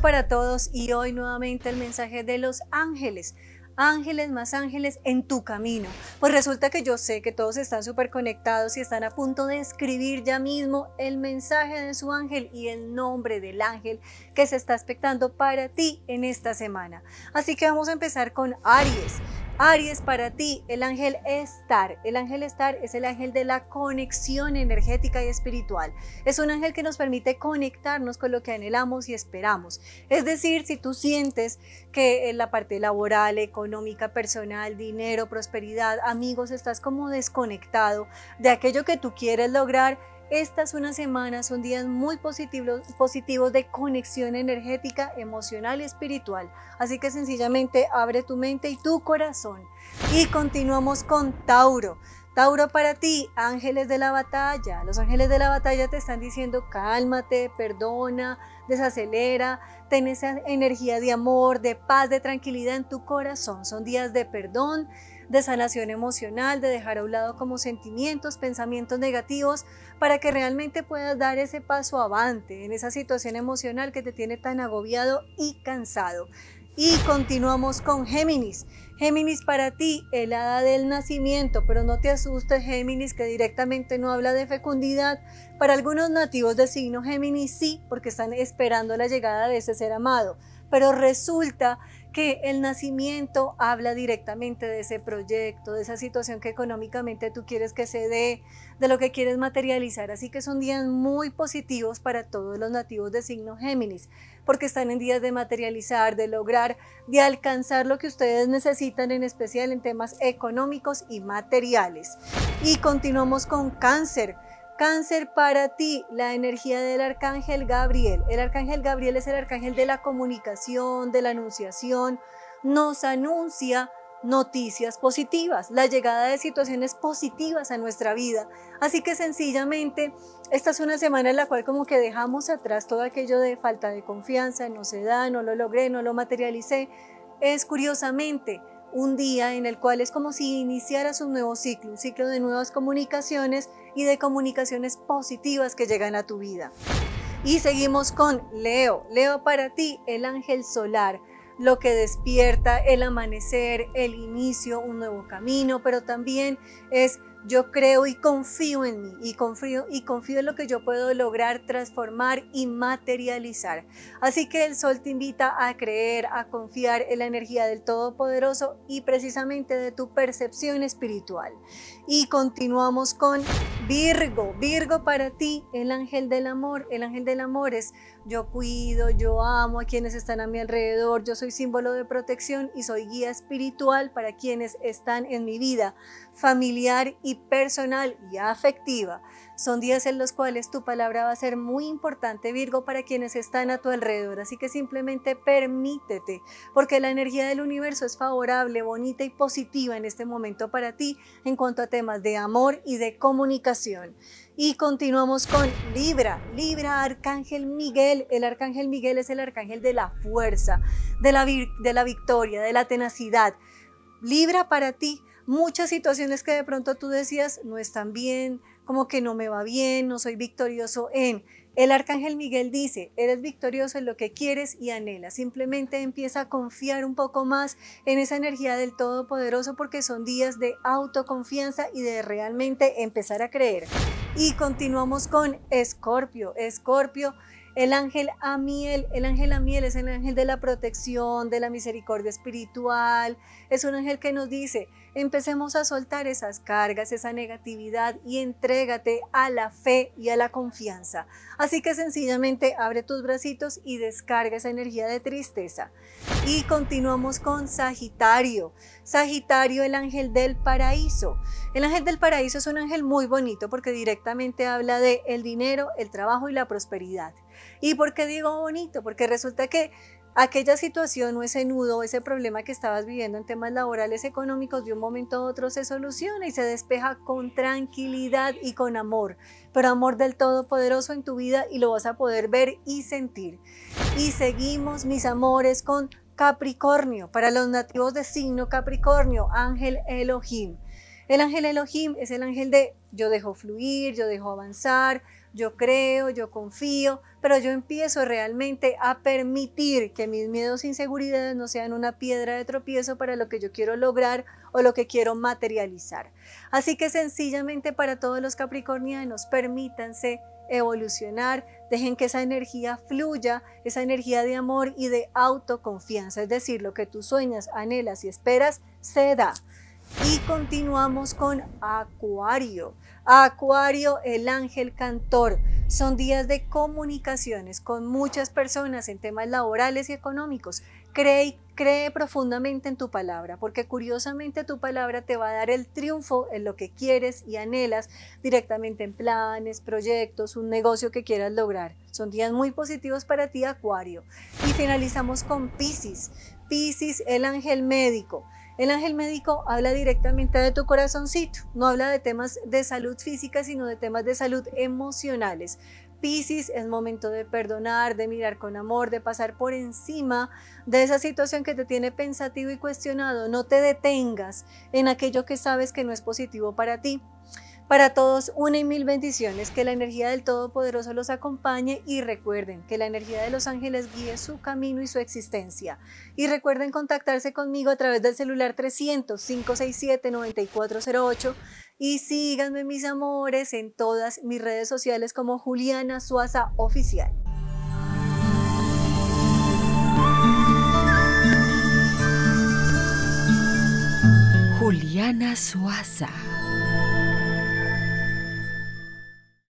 para todos y hoy nuevamente el mensaje de los ángeles. Ángeles más ángeles en tu camino. Pues resulta que yo sé que todos están súper conectados y están a punto de escribir ya mismo el mensaje de su ángel y el nombre del ángel que se está expectando para ti en esta semana. Así que vamos a empezar con Aries. Aries, para ti, el ángel Estar. El ángel Estar es el ángel de la conexión energética y espiritual. Es un ángel que nos permite conectarnos con lo que anhelamos y esperamos. Es decir, si tú sientes que en la parte laboral, económica, personal, dinero, prosperidad, amigos, estás como desconectado de aquello que tú quieres lograr, estas unas semanas son días muy positivos, positivos de conexión energética, emocional y espiritual. Así que sencillamente abre tu mente y tu corazón. Y continuamos con Tauro. Tauro para ti, ángeles de la batalla. Los ángeles de la batalla te están diciendo cálmate, perdona, desacelera, ten esa energía de amor, de paz, de tranquilidad en tu corazón. Son días de perdón, de sanación emocional, de dejar a un lado como sentimientos, pensamientos negativos, para que realmente puedas dar ese paso avante en esa situación emocional que te tiene tan agobiado y cansado. Y continuamos con Géminis. Géminis para ti, el hada del nacimiento, pero no te asustes Géminis que directamente no habla de fecundidad. Para algunos nativos de signo Géminis sí, porque están esperando la llegada de ese ser amado. Pero resulta que el nacimiento habla directamente de ese proyecto, de esa situación que económicamente tú quieres que se dé, de lo que quieres materializar. Así que son días muy positivos para todos los nativos de signo Géminis, porque están en días de materializar, de lograr, de alcanzar lo que ustedes necesitan, en especial en temas económicos y materiales. Y continuamos con cáncer. Cáncer para ti, la energía del arcángel Gabriel. El arcángel Gabriel es el arcángel de la comunicación, de la anunciación. Nos anuncia noticias positivas, la llegada de situaciones positivas a nuestra vida. Así que sencillamente, esta es una semana en la cual como que dejamos atrás todo aquello de falta de confianza, no se da, no lo logré, no lo materialicé. Es curiosamente un día en el cual es como si iniciaras un nuevo ciclo, un ciclo de nuevas comunicaciones y de comunicaciones positivas que llegan a tu vida. Y seguimos con Leo. Leo para ti, el ángel solar, lo que despierta el amanecer, el inicio, un nuevo camino, pero también es yo creo y confío en mí y confío y confío en lo que yo puedo lograr transformar y materializar. Así que el sol te invita a creer, a confiar en la energía del Todopoderoso y precisamente de tu percepción espiritual. Y continuamos con Virgo. Virgo para ti, el ángel del amor. El ángel del amor es yo cuido, yo amo a quienes están a mi alrededor, yo soy símbolo de protección y soy guía espiritual para quienes están en mi vida familiar personal y afectiva. Son días en los cuales tu palabra va a ser muy importante, Virgo, para quienes están a tu alrededor. Así que simplemente permítete, porque la energía del universo es favorable, bonita y positiva en este momento para ti en cuanto a temas de amor y de comunicación. Y continuamos con Libra. Libra, Arcángel Miguel. El Arcángel Miguel es el Arcángel de la fuerza, de la victoria, de la tenacidad. Libra para ti muchas situaciones que de pronto tú decías no están bien, como que no me va bien, no soy victorioso en. El arcángel Miguel dice, eres victorioso en lo que quieres y anhelas. Simplemente empieza a confiar un poco más en esa energía del Todopoderoso porque son días de autoconfianza y de realmente empezar a creer. Y continuamos con Escorpio. Escorpio el ángel Amiel, el ángel Amiel es el ángel de la protección, de la misericordia espiritual. Es un ángel que nos dice, empecemos a soltar esas cargas, esa negatividad y entrégate a la fe y a la confianza. Así que sencillamente abre tus bracitos y descarga esa energía de tristeza. Y continuamos con Sagitario. Sagitario, el ángel del paraíso. El ángel del paraíso es un ángel muy bonito porque directamente habla de el dinero, el trabajo y la prosperidad. ¿Y por qué digo bonito? Porque resulta que aquella situación o ese nudo, ese problema que estabas viviendo en temas laborales económicos, de un momento a otro se soluciona y se despeja con tranquilidad y con amor, pero amor del Todopoderoso en tu vida y lo vas a poder ver y sentir. Y seguimos, mis amores, con Capricornio. Para los nativos de signo Capricornio, ángel Elohim. El ángel Elohim es el ángel de yo dejo fluir, yo dejo avanzar, yo creo, yo confío, pero yo empiezo realmente a permitir que mis miedos e inseguridades no sean una piedra de tropiezo para lo que yo quiero lograr o lo que quiero materializar. Así que sencillamente para todos los capricornianos, permítanse evolucionar, dejen que esa energía fluya, esa energía de amor y de autoconfianza, es decir, lo que tú sueñas, anhelas y esperas, se da. Y continuamos con Acuario. Acuario, el ángel cantor. Son días de comunicaciones con muchas personas en temas laborales y económicos. Cree, cree profundamente en tu palabra, porque curiosamente tu palabra te va a dar el triunfo en lo que quieres y anhelas directamente en planes, proyectos, un negocio que quieras lograr. Son días muy positivos para ti, Acuario. Y finalizamos con Pisces. Pisces, el ángel médico. El ángel médico habla directamente de tu corazoncito, no habla de temas de salud física, sino de temas de salud emocionales. Piscis es momento de perdonar, de mirar con amor, de pasar por encima de esa situación que te tiene pensativo y cuestionado. No te detengas en aquello que sabes que no es positivo para ti. Para todos, una y mil bendiciones, que la energía del Todopoderoso los acompañe y recuerden que la energía de los ángeles guíe su camino y su existencia. Y recuerden contactarse conmigo a través del celular 300-567-9408 y síganme mis amores en todas mis redes sociales como Juliana Suaza Oficial. Juliana Suaza.